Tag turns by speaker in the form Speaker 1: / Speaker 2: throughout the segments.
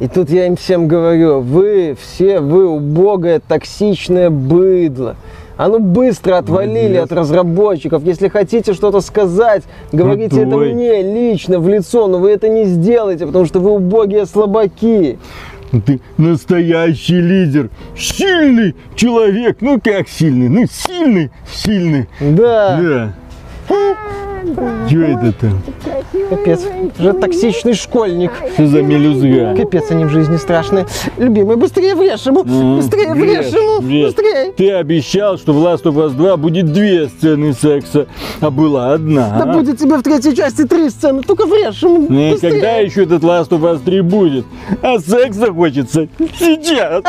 Speaker 1: И тут я им всем говорю, вы все, вы убогое, токсичное быдло. А ну быстро отвалили
Speaker 2: Молодец.
Speaker 1: от разработчиков. Если хотите что-то сказать, говорите
Speaker 2: Крутой.
Speaker 1: это мне лично, в лицо, но вы это не сделаете, потому что вы убогие слабаки.
Speaker 2: Ты настоящий лидер, сильный человек. Ну как сильный? Ну сильный, сильный.
Speaker 1: Да,
Speaker 2: Да. Что это там?
Speaker 1: капец, уже токсичный школьник.
Speaker 2: Что за мелюзга?
Speaker 1: Капец, они в жизни страшные. Любимый, быстрее врежь ему, быстрее
Speaker 2: врежь,
Speaker 1: ему, быстрее.
Speaker 2: Ты обещал, что в Last of Us 2 будет две сцены секса, а была одна.
Speaker 1: Да будет тебе в третьей части три сцены, только врежь ему,
Speaker 2: Ну и
Speaker 1: быстрее.
Speaker 2: когда еще этот Last of Us 3 будет? А секса хочется сейчас.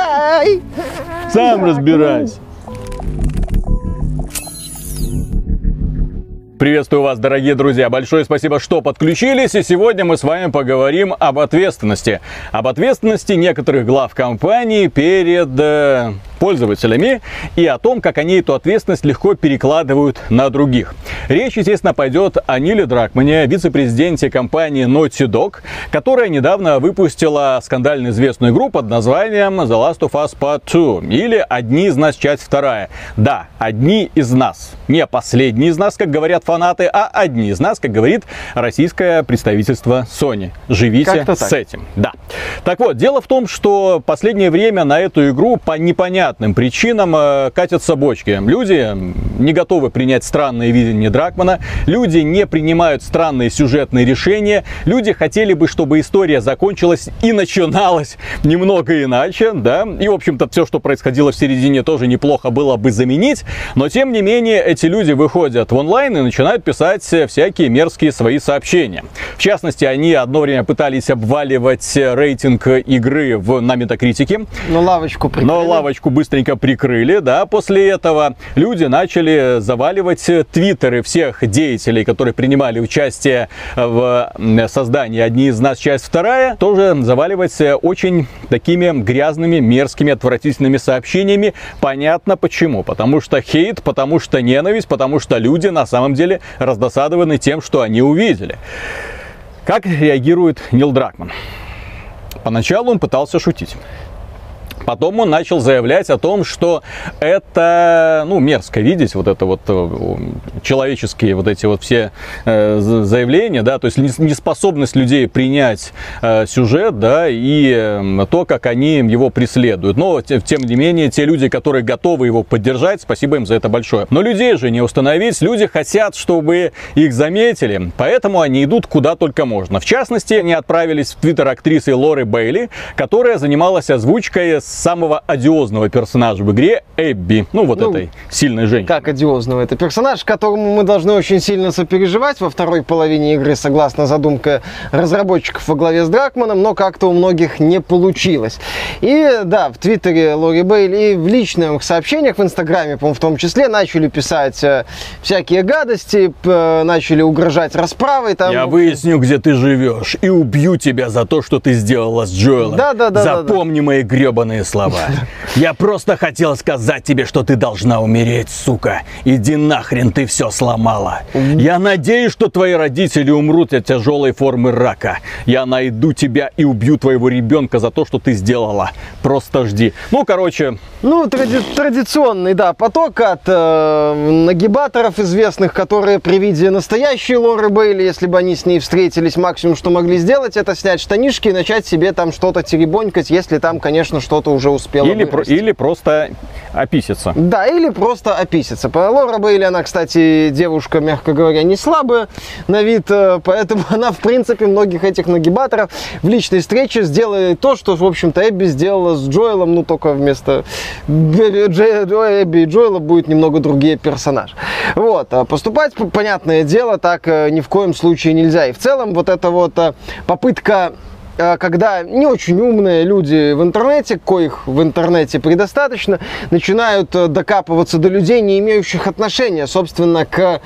Speaker 2: Сам разбирайся. Приветствую вас, дорогие друзья. Большое спасибо, что подключились. И сегодня мы с вами поговорим об ответственности. Об ответственности некоторых глав компаний перед э, пользователями и о том, как они эту ответственность легко перекладывают на других. Речь, естественно, пойдет о Ниле Дракмане, вице-президенте компании Naughty Dog, которая недавно выпустила скандально известную игру под названием The Last of Us Part 2 или «Одни из нас. Часть вторая». Да, одни из нас. Не последние из нас, как говорят фанаты, а одни из нас, как говорит российское представительство Sony. Живите с этим. Да. Так вот, дело в том, что последнее время на эту игру по непонятным причинам э, катятся бочки. Люди не готовы принять странное видение Дракмана, люди не принимают странные сюжетные решения, люди хотели бы, чтобы история закончилась и начиналась немного иначе, да, и, в общем-то, все, что происходило в середине, тоже неплохо было бы заменить, но, тем не менее, эти люди выходят в онлайн и начинают писать всякие мерзкие свои сообщения. В частности, они одно время пытались обваливать э, рейтинг игры в, на Метакритике,
Speaker 1: Ну, лавочку прикрыли.
Speaker 2: но лавочку быстренько прикрыли, да. После этого люди начали заваливать твиттеры всех деятелей, которые принимали участие в создании «Одни из нас. Часть вторая», тоже заваливать очень такими грязными, мерзкими, отвратительными сообщениями. Понятно почему. Потому что хейт, потому что ненависть, потому что люди на самом деле раздосадованы тем, что они увидели. Как реагирует Нил Дракман? Поначалу он пытался шутить. Потом он начал заявлять о том, что это, ну, мерзко видеть вот это вот э, человеческие вот эти вот все э, за- заявления, да, то есть нес- неспособность людей принять э, сюжет, да, и э, то, как они его преследуют. Но, те- тем не менее, те люди, которые готовы его поддержать, спасибо им за это большое. Но людей же не установить, люди хотят, чтобы их заметили, поэтому они идут куда только можно. В частности, они отправились в твиттер актрисы Лоры Бейли, которая занималась озвучкой самого одиозного персонажа в игре Эбби, ну вот
Speaker 1: Ну,
Speaker 2: этой сильной женщины.
Speaker 1: Как одиозного это персонаж, которому мы должны очень сильно сопереживать во второй половине игры, согласно задумке разработчиков во главе с Дракманом, но как-то у многих не получилось. И да, в Твиттере Лори Бейли и в личных сообщениях в Инстаграме, по-моему, в том числе, начали писать э, всякие гадости, начали угрожать расправой. Там,
Speaker 2: Я выясню, где ты живешь, и убью тебя за то, что ты сделала с Джоэлом.
Speaker 1: Да-да-да-да-да.
Speaker 2: Запомни мои гребаные слова. Я просто хотел сказать тебе, что ты должна умереть, сука. Иди нахрен, ты все сломала. Я надеюсь, что твои родители умрут от тяжелой формы рака. Я найду тебя и убью твоего ребенка за то, что ты сделала. Просто жди. Ну, короче,
Speaker 1: Ну, тради- традиционный, да, поток от э, нагибаторов известных, которые при виде настоящей Лоры Бейли, если бы они с ней встретились, максимум, что могли сделать, это снять штанишки и начать себе там что-то теребонькать, если там, конечно, что-то уже успело
Speaker 2: или, про- или просто описаться.
Speaker 1: Да, или просто описаться. По Лора Бейли, она, кстати, девушка, мягко говоря, не слабая на вид, э, поэтому она, в принципе, многих этих нагибаторов в личной встрече сделает то, что, в общем-то, Эбби сделала с Джоэлом, ну, только вместо Эбби и Джоэла будет немного другие персонажи. Вот, а поступать, понятное дело, так э, ни в коем случае нельзя. И в целом вот эта вот э, попытка э, когда не очень умные люди в интернете, коих в интернете предостаточно, начинают э, докапываться до людей, не имеющих отношения, собственно, к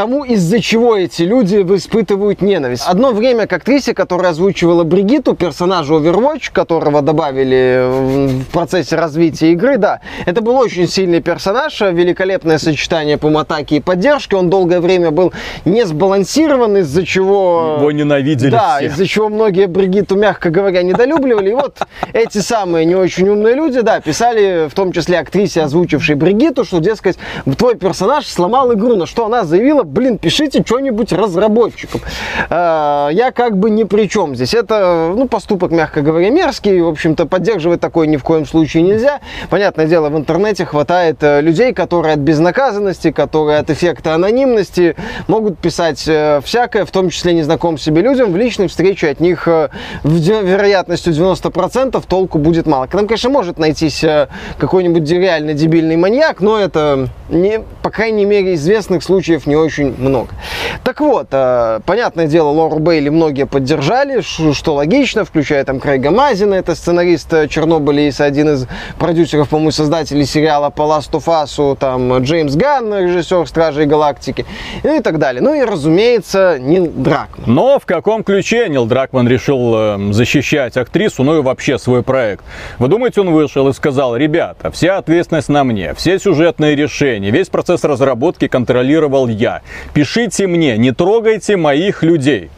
Speaker 1: тому, из-за чего эти люди испытывают ненависть. Одно время к актрисе, которая озвучивала Бригиту, персонажа Overwatch, которого добавили в процессе развития игры, да, это был очень сильный персонаж, великолепное сочетание по атаки и поддержки. Он долгое время был не сбалансирован, из-за чего...
Speaker 2: Его ненавидели
Speaker 1: Да, из-за чего многие Бригиту, мягко говоря, недолюбливали. И вот эти самые не очень умные люди, да, писали, в том числе актрисе, озвучившей Бригиту, что, дескать, твой персонаж сломал игру, на что она заявила, блин, пишите что-нибудь разработчикам. А, Я как бы ни при чем здесь. Это, ну, поступок, мягко говоря, мерзкий. В общем-то, поддерживать такое ни в коем случае нельзя. Понятное дело, в интернете хватает э, людей, которые от безнаказанности, которые от эффекта анонимности могут писать э, всякое, в том числе незнакомым себе людям. В личной встрече от них э, вероятностью 90% толку будет мало. К нам, конечно, может найтись э, какой-нибудь реально дебильный маньяк, но это, не, по крайней мере, известных случаев не очень много. Так вот, э, понятное дело, Лору Бейли многие поддержали, что логично, включая там Крейга Мазина, это сценарист э, Чернобыля и один из продюсеров, по-моему, создателей сериала по Last of Us, там Джеймс Ганн, режиссер Стражей Галактики, и так далее. Ну и, разумеется, Нил Дракман.
Speaker 2: Но в каком ключе Нил Дракман решил э, защищать актрису, ну и вообще свой проект? Вы думаете, он вышел и сказал, ребята, вся ответственность на мне, все сюжетные решения, весь процесс разработки контролировал я. Пишите мне, не трогайте моих людей.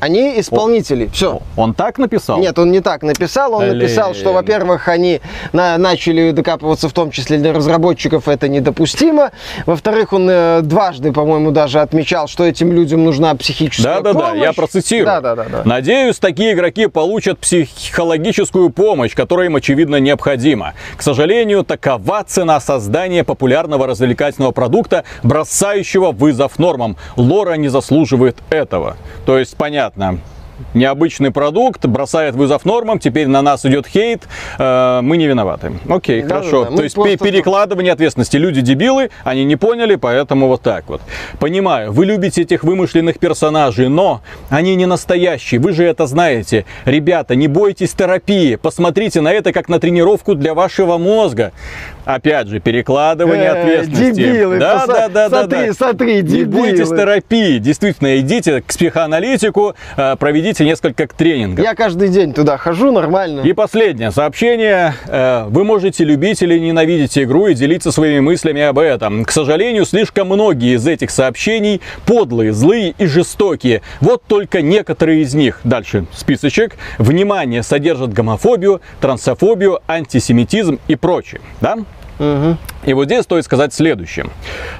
Speaker 1: Они исполнители. Все.
Speaker 2: Он так написал?
Speaker 1: Нет, он не так написал. Он
Speaker 2: Блин.
Speaker 1: написал, что, во-первых, они на- начали докапываться, в том числе для разработчиков, это недопустимо. Во-вторых, он э, дважды, по-моему, даже отмечал, что этим людям нужна психическая
Speaker 2: Да-да-да,
Speaker 1: помощь.
Speaker 2: я процитирую.
Speaker 1: Да-да-да.
Speaker 2: Надеюсь, такие игроки получат психологическую помощь, которая им, очевидно, необходима. К сожалению, такова цена создания популярного развлекательного продукта, бросающего вызов нормам. Лора не заслуживает этого. То есть, понятно, приятно. Необычный продукт, бросает вызов нормам, теперь на нас идет хейт, э, мы не виноваты. Окей,
Speaker 1: Да-да-да,
Speaker 2: хорошо.
Speaker 1: мы
Speaker 2: То есть
Speaker 1: просто-
Speaker 2: перекладывание ответственности. Люди дебилы, они не поняли, поэтому вот так вот. Понимаю, вы любите этих вымышленных персонажей, но они не настоящие, вы же это знаете. Ребята, не бойтесь терапии, посмотрите на это как на тренировку для вашего мозга. Опять же, перекладывание
Speaker 1: Э,
Speaker 2: ответственности.
Speaker 1: дебилы,
Speaker 2: да, да, да, да,
Speaker 1: смотри,
Speaker 2: да.
Speaker 1: смотри,
Speaker 2: Не
Speaker 1: дебилы.
Speaker 2: бойтесь терапии. Действительно, идите к психоаналитику, э, проведите несколько тренингов.
Speaker 1: Я каждый день туда хожу, нормально.
Speaker 2: И последнее сообщение. Э, Вы можете любить или ненавидеть игру и делиться своими мыслями об этом. К сожалению, слишком многие из этих сообщений подлые, злые и жестокие. Вот только некоторые из них. Дальше списочек. Внимание, содержат гомофобию, трансофобию, антисемитизм и прочее. Да? И вот здесь стоит сказать следующее.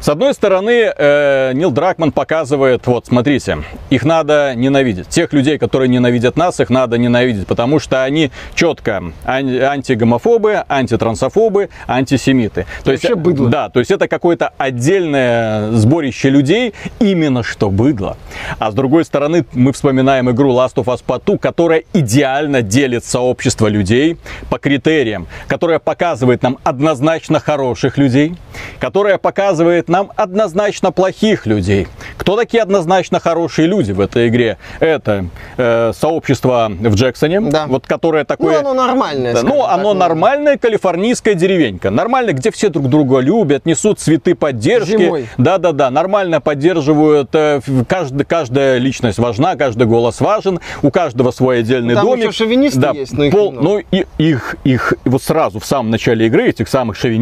Speaker 2: С одной стороны, э, Нил Дракман показывает, вот смотрите, их надо ненавидеть. Тех людей, которые ненавидят нас, их надо ненавидеть, потому что они четко ан- антигомофобы, антитрансофобы, антисемиты. То есть,
Speaker 1: Вообще быдло.
Speaker 2: Да, то есть это какое-то отдельное сборище людей, именно что быдло. А с другой стороны, мы вспоминаем игру Last of Us Part 2, которая идеально делит сообщество людей по критериям, которая показывает нам однозначно хороших людей, которая показывает нам однозначно плохих людей. Кто такие однозначно хорошие люди в этой игре? Это э, сообщество в Джексоне,
Speaker 1: Да.
Speaker 2: вот которое
Speaker 1: Ну,
Speaker 2: такое...
Speaker 1: оно нормальное.
Speaker 2: Да, ну,
Speaker 1: так,
Speaker 2: оно нормальная калифорнийская деревенька. Нормально, где все друг друга любят, несут цветы поддержки. Да-да-да, нормально поддерживают. э, каждый- каждая личность важна, каждый голос важен. У каждого свой отдельный
Speaker 1: Там
Speaker 2: домик.
Speaker 1: еще шовинисты
Speaker 2: да,
Speaker 1: есть, но их
Speaker 2: пол-
Speaker 1: немного.
Speaker 2: ну, и их, их вот сразу в самом начале игры, этих самых шовинистов,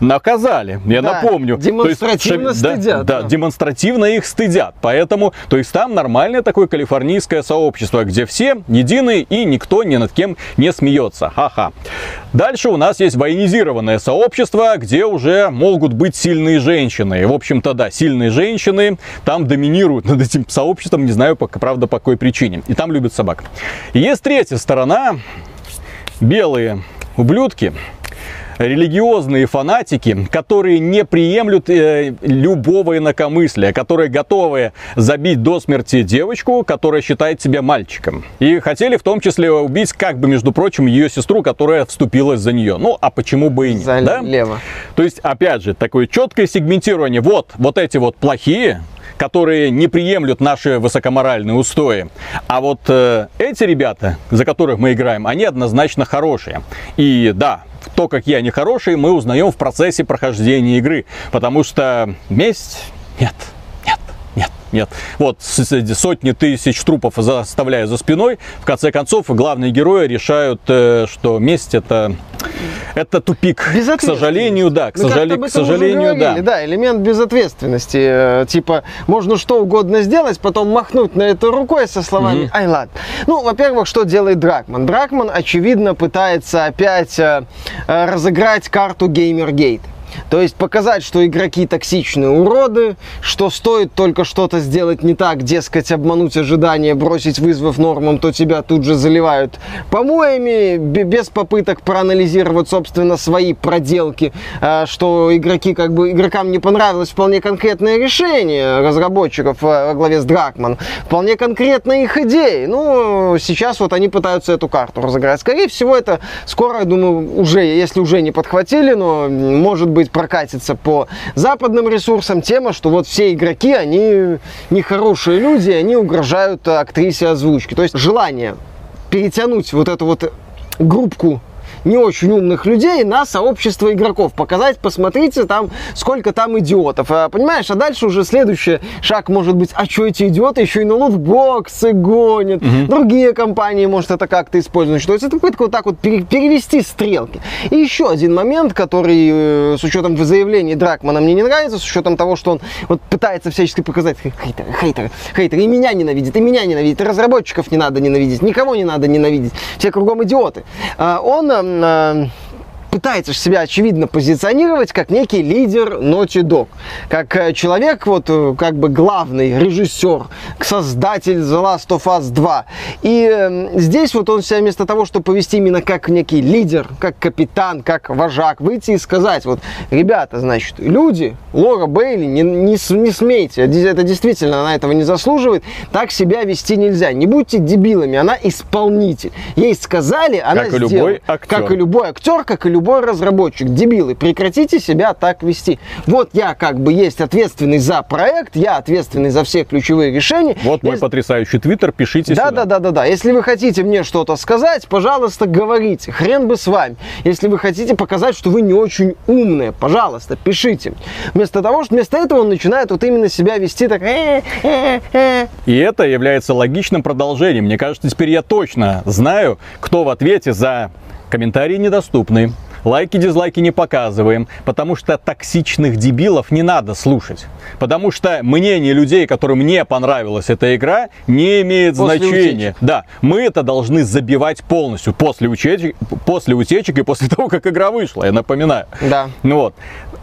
Speaker 2: наказали. Я
Speaker 1: Да,
Speaker 2: напомню. То есть
Speaker 1: демонстративно
Speaker 2: шови- да,
Speaker 1: стыдят,
Speaker 2: Да,
Speaker 1: да.
Speaker 2: демонстративно их стыдят. Поэтому, то есть там нормальное такое калифорнийское сообщество, где все едины и никто ни над кем не смеется. Ха-ха. Дальше у нас есть военизированное сообщество, где уже могут быть сильные женщины. В общем-то, да, сильные женщины там доминируют над этим сообществом, не знаю, пока, правда, по какой причине. И там любят собак. И есть третья сторона, белые ублюдки, религиозные фанатики, которые не приемлют э, любого инакомыслия, которые готовы забить до смерти девочку, которая считает себя мальчиком. И хотели в том числе убить, как бы, между прочим, ее сестру, которая вступилась за нее. Ну, а почему бы и нет,
Speaker 1: За
Speaker 2: да?
Speaker 1: лево.
Speaker 2: То есть, опять же, такое четкое сегментирование. Вот, вот эти вот плохие, которые не приемлют наши высокоморальные устои. А вот э, эти ребята, за которых мы играем, они однозначно хорошие. И да, то, какие они хорошие, мы узнаем в процессе прохождения игры. Потому что месть... Нет, нет. Нет. Вот сотни тысяч трупов заставляя за спиной, в конце концов главные герои решают, э, что месть это это тупик. К сожалению, да. К, сожале... к сожалению, да.
Speaker 1: Да, элемент безответственности. Э, типа, можно что угодно сделать, потом махнуть на это рукой со словами «Ай, ладно». Ну, во-первых, что делает Дракман? Дракман, очевидно, пытается опять э, разыграть карту Геймергейт. То есть показать, что игроки токсичные уроды, что стоит только что-то сделать не так, дескать, обмануть ожидания, бросить вызвав нормам, то тебя тут же заливают помоями, без попыток проанализировать, собственно, свои проделки, а, что игроки, как бы, игрокам не понравилось вполне конкретное решение разработчиков во главе с Дракман, вполне конкретные их идеи. Ну, сейчас вот они пытаются эту карту разыграть. Скорее всего, это скоро, я думаю, уже, если уже не подхватили, но может быть быть, прокатится по западным ресурсам тема, что вот все игроки, они нехорошие люди, они угрожают актрисе озвучки. То есть желание перетянуть вот эту вот группку не очень умных людей на сообщество игроков. Показать, посмотрите там, сколько там идиотов. А, понимаешь, а дальше уже следующий шаг может быть, а что эти идиоты еще и на лутбоксы гонят. Угу. Другие компании, может, это как-то используют. Что это попытка вот так вот перевести стрелки. И еще один момент, который э, с учетом заявлений Дракмана мне не нравится, с учетом того, что он вот пытается всячески показать хейтеры, хейтеры, хейтеры, и меня ненавидит, и меня ненавидит, и разработчиков не надо ненавидеть, никого не надо ненавидеть, все кругом идиоты. А, он э, пытается себя, очевидно, позиционировать как некий лидер Naughty Dog. Как э, человек, вот, э, как бы главный режиссер, создатель The Last of Us 2. И э, здесь вот он себя вместо того, чтобы повести именно как некий лидер, как капитан, как вожак, выйти и сказать, вот, ребята, значит, люди, Лора Бейли, не, не, не смейте, это действительно, она этого не заслуживает, так себя вести нельзя. Не будьте дебилами, она исполнитель. Ей сказали, она
Speaker 2: как сделала. И любой актер.
Speaker 1: Как и любой актер, как и любой любой разработчик, дебилы, прекратите себя так вести. Вот я как бы есть ответственный за проект, я ответственный за все ключевые решения.
Speaker 2: Вот мой Если... потрясающий твиттер, пишите
Speaker 1: да,
Speaker 2: сюда.
Speaker 1: Да, да, да, да. Если вы хотите мне что-то сказать, пожалуйста, говорите. Хрен бы с вами. Если вы хотите показать, что вы не очень умные, пожалуйста, пишите. Вместо того, что вместо этого он начинает вот именно себя вести так. «Э,
Speaker 2: э, э». И это является логичным продолжением. Мне кажется, теперь я точно знаю, кто в ответе за комментарии недоступны, Лайки, дизлайки не показываем, потому что токсичных дебилов не надо слушать. Потому что мнение людей, которым не понравилась эта игра, не имеет после значения. Утечек. Да, мы это должны забивать полностью после утечек, после утечек и после того, как игра вышла, я напоминаю.
Speaker 1: Да.
Speaker 2: Ну вот.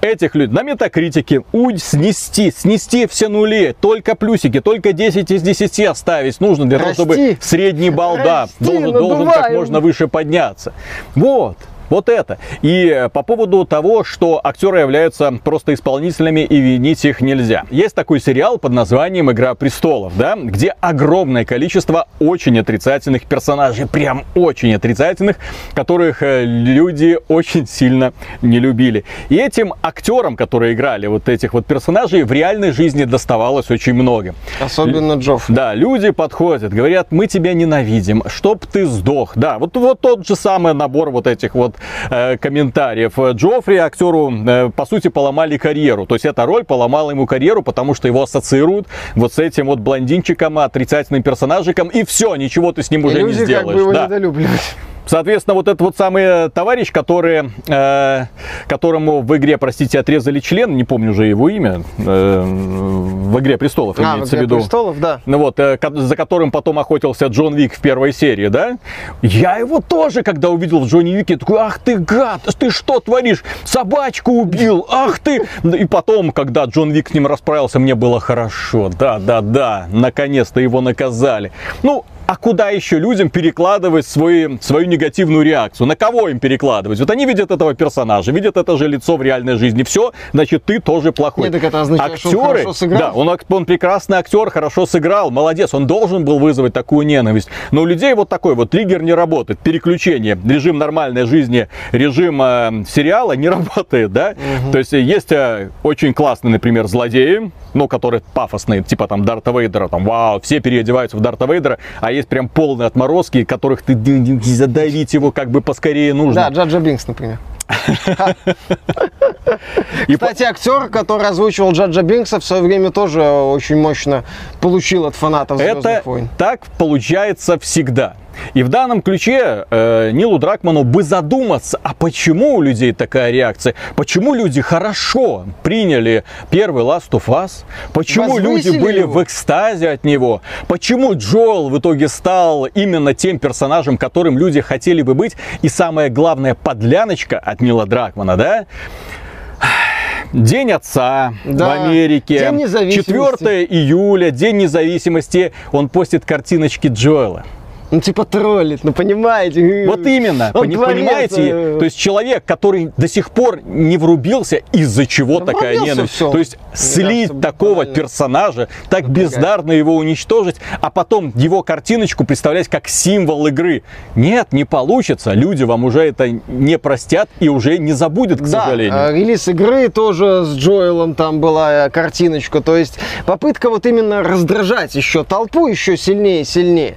Speaker 2: Этих людей на метакритике у, снести, снести все нули, только плюсики, только 10 из 10 оставить нужно для Расти. того, чтобы средний балл, да, должен, должен как можно выше подняться. Вот. Вот это. И э, по поводу того, что актеры являются просто исполнителями и винить их нельзя. Есть такой сериал под названием «Игра престолов», да, где огромное количество очень отрицательных персонажей, прям очень отрицательных, которых э, люди очень сильно не любили. И этим актерам, которые играли вот этих вот персонажей, в реальной жизни доставалось очень много.
Speaker 1: Особенно Джофф.
Speaker 2: Да, люди подходят, говорят, мы тебя ненавидим, чтоб ты сдох. Да, вот, вот тот же самый набор вот этих вот э, комментариев. Джоффри актеру, э, по сути, поломали карьеру. То есть эта роль поломала ему карьеру, потому что его ассоциируют вот с этим вот блондинчиком, отрицательным персонажиком, и все, ничего ты с ним уже
Speaker 1: Люди
Speaker 2: не сделаешь.
Speaker 1: Как бы его да. недолюбливают.
Speaker 2: Соответственно, вот этот вот самый э, товарищ, который, э, которому в игре, простите, отрезали член, не помню уже его имя, э, в игре престолов
Speaker 1: а, имеется в, игре в виду. престолов, да.
Speaker 2: Ну вот, э, за которым потом охотился Джон Вик в первой серии, да? Я его тоже, когда увидел в Джонни Вике, такой, ах ты гад, ты что творишь? Собачку убил, ах ты! И потом, когда Джон Вик с ним расправился, мне было хорошо, да, да, да, наконец-то его наказали. Ну, а куда еще людям перекладывать свои, свою негативную реакцию? На кого им перекладывать? Вот они видят этого персонажа, видят это же лицо в реальной жизни. Все, значит, ты тоже плохой.
Speaker 1: Нет, так это означает,
Speaker 2: Актеры, что он
Speaker 1: хорошо сыграл.
Speaker 2: Да, он, он прекрасный актер, хорошо сыграл, молодец. Он должен был вызвать такую ненависть. Но у людей вот такой вот триггер не работает. Переключение. Режим нормальной жизни, режим э, сериала не работает, да? Угу. То есть есть э, очень классные, например, злодеи, ну, которые пафосные, типа там Дарта Вейдера, там, вау, все переодеваются в Дарта Вейдера, а есть есть прям полные отморозки, которых ты задавить его как бы поскорее нужно.
Speaker 1: Да, Джаджа Бинкс, например. Кстати, актер, который озвучивал Джаджа Бинкса, в свое время тоже очень мощно получил от фанатов «Звездных
Speaker 2: Это
Speaker 1: войн».
Speaker 2: так получается всегда. И в данном ключе э, Нилу Дракману бы задуматься, а почему у людей такая реакция? Почему люди хорошо приняли первый Last of Us? Почему люди
Speaker 1: Возвысили
Speaker 2: были
Speaker 1: его.
Speaker 2: в экстазе от него? Почему Джоэл в итоге стал именно тем персонажем, которым люди хотели бы быть? И самое главное, подляночка от Нила Дракмана, да? День отца
Speaker 1: Да,
Speaker 2: в Америке.
Speaker 1: День независимости.
Speaker 2: 4 июля, День независимости. Он постит картиночки Джоэла.
Speaker 1: Ну, типа троллит, ну, понимаете?
Speaker 2: Вот именно,
Speaker 1: Он
Speaker 2: пони-
Speaker 1: творец,
Speaker 2: понимаете?
Speaker 1: э,
Speaker 2: То есть человек, который до сих пор не врубился, из-за чего
Speaker 1: Да
Speaker 2: такая
Speaker 1: врубился
Speaker 2: ненависть.
Speaker 1: всё.
Speaker 2: То есть
Speaker 1: Мне
Speaker 2: слить
Speaker 1: кажется,
Speaker 2: такого
Speaker 1: банально.
Speaker 2: персонажа, так бездарно его уничтожить, а потом его картиночку представлять как символ игры. Нет, не получится. Люди вам уже это не простят и уже не забудут, к
Speaker 1: Да,
Speaker 2: сожалению.
Speaker 1: э, релиз игры тоже с Джоэлом там была э, картиночка. То есть попытка вот именно раздражать еще толпу еще сильнее и сильнее.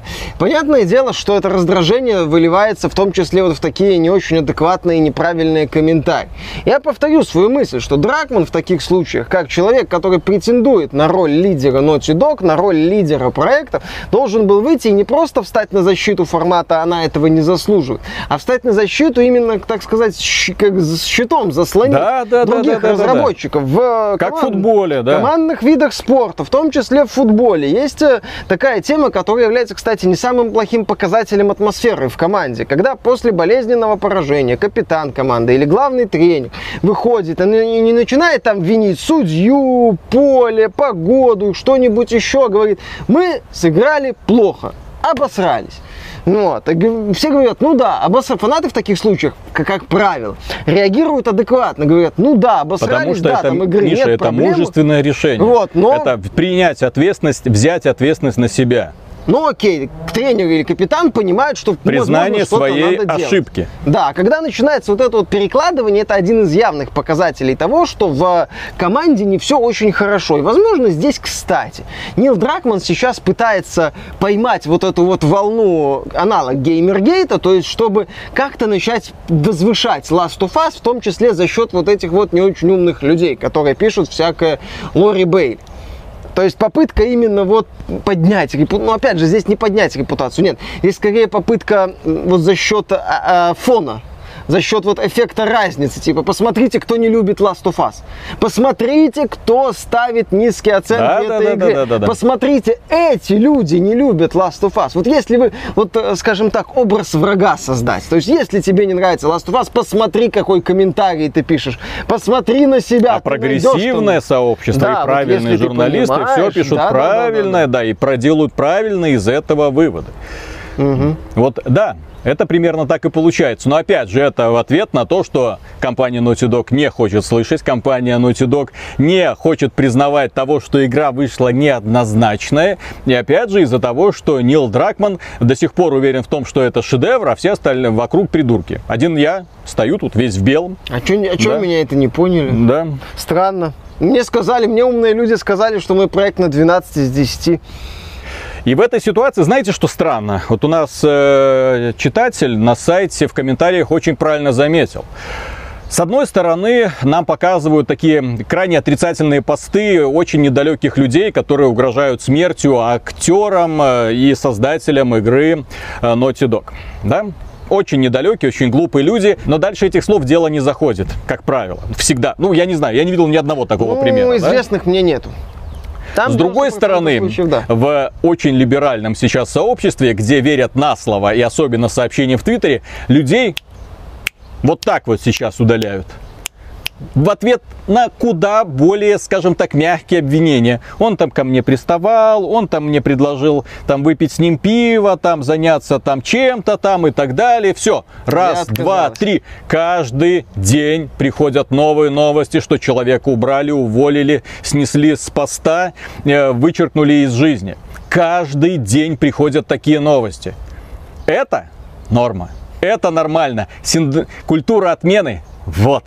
Speaker 1: Понятное дело, что это раздражение выливается в том числе вот в такие не очень адекватные и неправильные комментарии. Я повторю свою мысль, что Дракман в таких случаях, как человек, который претендует на роль лидера Naughty Dog, на роль лидера проекта, должен был выйти и не просто встать на защиту формата «она этого не заслуживает», а встать на защиту именно, так сказать, как с щитом заслонить
Speaker 2: Да, да, да,
Speaker 1: других
Speaker 2: да, да, да, да.
Speaker 1: разработчиков в э,
Speaker 2: Как в
Speaker 1: команд-
Speaker 2: футболе, да.
Speaker 1: командных видах спорта, в том числе в футболе. Есть э, такая тема, которая является, кстати, не самым плохим показателем атмосферы в команде. Когда после болезненного поражения капитан команды или главный тренер выходит и не не начинает там винить судью, поле, погоду, что-нибудь еще, говорит, мы сыграли плохо, обосрались. Ну Вот. Все говорят, ну да, обосра... фанаты в таких случаях, как, как правило, реагируют адекватно, говорят, ну да, обосрались,
Speaker 2: Потому что
Speaker 1: да,
Speaker 2: это,
Speaker 1: там игры
Speaker 2: Миша,
Speaker 1: нет,
Speaker 2: это
Speaker 1: проблемы.
Speaker 2: мужественное решение.
Speaker 1: Вот, но-
Speaker 2: Это принять ответственность, взять ответственность на себя.
Speaker 1: Ну окей, тренер или капитан понимают, что
Speaker 2: Признание
Speaker 1: возможно,
Speaker 2: своей
Speaker 1: надо делать.
Speaker 2: ошибки.
Speaker 1: Да, когда начинается вот это вот перекладывание, это один из явных показателей того, что в команде не все очень хорошо. И, возможно, здесь, кстати, Нил Дракман сейчас пытается поймать вот эту вот волну аналог Геймергейта, то есть, чтобы как-то начать возвышать Last of Us, в том числе за счет вот этих вот не очень умных людей, которые пишут всякое Лори Бейли. То есть попытка именно вот поднять репутацию. Ну, опять же, здесь не поднять репутацию, нет. Здесь скорее попытка вот за счет а, а, фона за счет вот эффекта разницы. Типа, посмотрите, кто не любит Last of Us. Посмотрите, кто ставит низкие оценки
Speaker 2: Да,
Speaker 1: этой
Speaker 2: да, да,
Speaker 1: игре.
Speaker 2: да, да, да.
Speaker 1: Посмотрите, эти люди не любят Last of Us. Вот если вы, вот, э, скажем так, образ врага создать, то есть если тебе не нравится Last of Us, посмотри, какой комментарий ты пишешь. Посмотри на себя.
Speaker 2: А
Speaker 1: ты найдешь
Speaker 2: прогрессивное сообщество
Speaker 1: Да,
Speaker 2: и
Speaker 1: вот
Speaker 2: правильные
Speaker 1: ты
Speaker 2: журналисты все пишут
Speaker 1: да, да, да, да,
Speaker 2: правильное, да, и проделают правильно из этого выводы. Вот, да, это примерно так и получается. Но опять же, это в ответ на то, что компания Naughty Dog не хочет слышать, компания Naughty Dog не хочет признавать того, что игра вышла неоднозначная. И опять же, из-за того, что Нил Дракман до сих пор уверен в том, что это шедевр, а все остальные вокруг придурки. Один я стою тут весь в белом.
Speaker 1: А что а чё
Speaker 2: Да.
Speaker 1: меня это не поняли?
Speaker 2: Да,
Speaker 1: Странно. Мне сказали, мне умные люди сказали, что мой проект на 12 из 10.
Speaker 2: И в этой ситуации, знаете, что странно? Вот у нас э, читатель на сайте в комментариях очень правильно заметил. С одной стороны, нам показывают такие крайне отрицательные посты очень недалеких людей, которые угрожают смертью актерам э, и создателям игры э, Naughty Dog. Да? Очень недалекие, очень глупые люди, но дальше этих слов дело не заходит, как правило. Всегда. Ну, я не знаю, я не видел ни одного такого
Speaker 1: ну,
Speaker 2: примера. да?
Speaker 1: известных мне нету. Там
Speaker 2: С другой стороны,
Speaker 1: случай, да.
Speaker 2: в очень либеральном сейчас сообществе, где верят на слово и особенно сообщения в Твиттере, людей вот так вот сейчас удаляют. В ответ на куда более, скажем так, мягкие обвинения. Он там ко мне приставал, он там мне предложил там выпить с ним пиво, там заняться там чем-то там и так далее. Все, раз, два, три. Каждый день приходят новые новости, что человека убрали, уволили, снесли с поста, э, вычеркнули из жизни. Каждый день приходят такие новости. Это норма. Это нормально. Синд- Культура отмены. Вот.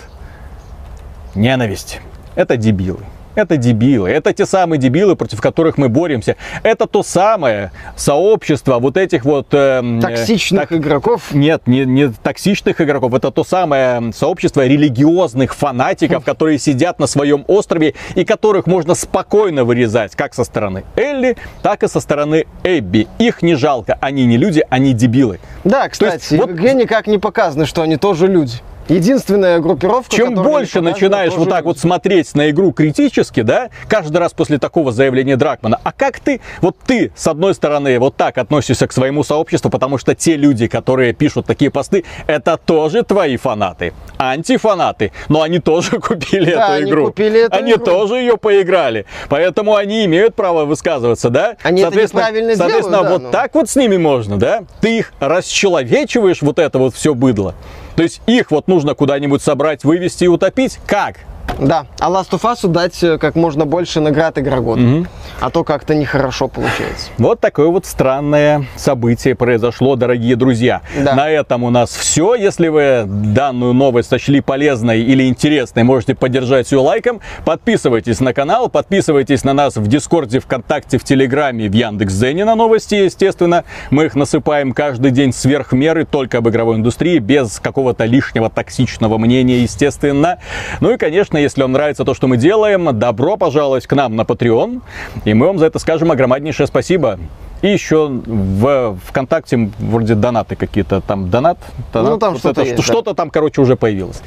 Speaker 2: Ненависть. Это дебилы. Это дебилы. Это те самые дебилы, против которых мы боремся. Это то самое сообщество вот этих вот... Э,
Speaker 1: токсичных так, игроков?
Speaker 2: Нет, не, не токсичных игроков. Это то самое сообщество религиозных фанатиков, которые сидят на своем острове и которых можно спокойно вырезать, как со стороны Элли, так и со стороны Эбби. Их не жалко. Они не люди, они дебилы.
Speaker 1: Да, кстати, есть, вот... игре никак не показано, что они тоже люди. Единственная группировка,
Speaker 2: Чем больше начинаешь вот так вот смотреть на игру критически, да, каждый раз после такого заявления Дракмана, а как ты, вот ты, с одной стороны, вот так относишься к своему сообществу, потому что те люди, которые пишут такие посты, это тоже твои фанаты, антифанаты, но они тоже купили
Speaker 1: да,
Speaker 2: эту игру.
Speaker 1: Они купили эту
Speaker 2: они
Speaker 1: игру.
Speaker 2: тоже ее поиграли, поэтому они имеют право высказываться, да?
Speaker 1: Они соответственно, это неправильно
Speaker 2: соответственно,
Speaker 1: делают,
Speaker 2: вот
Speaker 1: да, ну.
Speaker 2: так вот с ними можно, да? Ты их расчеловечиваешь, вот это вот все быдло. То есть их вот нужно куда-нибудь собрать, вывести и утопить. Как?
Speaker 1: Да, а Last of Us дать э, как можно больше наград игра года. Угу. А то как-то нехорошо получается.
Speaker 2: Вот такое вот странное событие произошло, дорогие друзья. Да. На этом у нас все. Если вы данную новость сочли полезной или интересной, можете поддержать ее лайком. Подписывайтесь на канал, подписывайтесь на нас в Дискорде, ВКонтакте, в Телеграме, в Яндекс.Зене на новости, естественно. Мы их насыпаем каждый день сверх меры, только об игровой индустрии, без какого-то лишнего токсичного мнения, естественно. Ну и, конечно, если вам нравится то, что мы делаем, добро пожаловать к нам на Patreon. И мы вам за это скажем огромнейшее спасибо. И еще в ВКонтакте вроде донаты какие-то, там донат, донат
Speaker 1: ну там вот что-то,
Speaker 2: это,
Speaker 1: есть,
Speaker 2: что-то там, короче, уже появилось.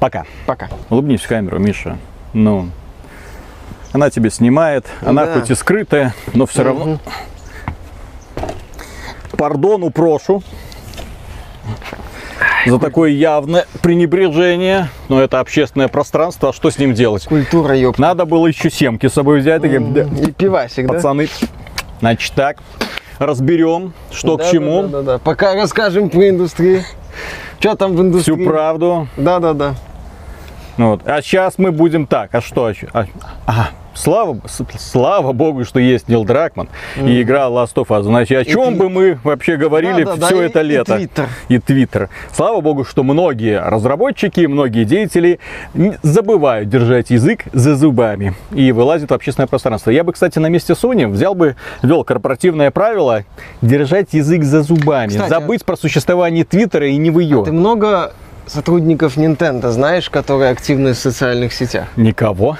Speaker 2: Пока.
Speaker 1: Пока.
Speaker 2: Улыбнись в камеру, Миша. Ну, она тебе снимает, она
Speaker 1: да.
Speaker 2: хоть и скрытая, но все угу. равно. Пардону прошу за такое явное пренебрежение. Но это общественное пространство, а что с ним делать?
Speaker 1: Культура, ёпта.
Speaker 2: Надо было еще семки с собой взять.
Speaker 1: Mm, и пивасик,
Speaker 2: Пацаны, да? значит так, разберем, что
Speaker 1: да,
Speaker 2: к чему.
Speaker 1: Да, да, да, Пока расскажем про индустрию. Что там в индустрии?
Speaker 2: Всю правду.
Speaker 1: Да, да, да.
Speaker 2: Вот. А сейчас мы будем так. А что? А, ага слава, слава богу, что есть Нил Дракман mm. и игра Last of Us. Значит, о чем и бы мы вообще говорили да, да, все да, это
Speaker 1: и,
Speaker 2: лето?
Speaker 1: И Твиттер.
Speaker 2: И. Слава богу, что многие разработчики, многие деятели забывают держать язык за зубами и вылазят в общественное пространство. Я бы, кстати, на месте Sony взял бы, ввел корпоративное правило держать язык за зубами. Кстати, Забыть про существование Твиттера и не в ее.
Speaker 1: А ты много сотрудников Nintendo знаешь, которые активны в социальных сетях?
Speaker 2: Никого.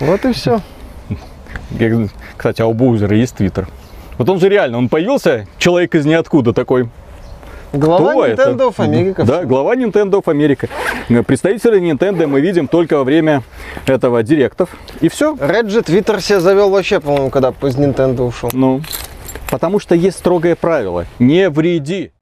Speaker 1: Вот и все.
Speaker 2: Кстати, а у Боузера есть твиттер. Вот он же реально, он появился, человек из ниоткуда такой.
Speaker 1: Глава Кто Nintendo это? of America.
Speaker 2: Да, глава Nintendo of America. Представителя Nintendo мы видим только во время этого директов. И все.
Speaker 1: Реджи Твиттер себе завел вообще, по-моему, когда из Nintendo ушел.
Speaker 2: Ну, потому что есть строгое правило. Не вреди.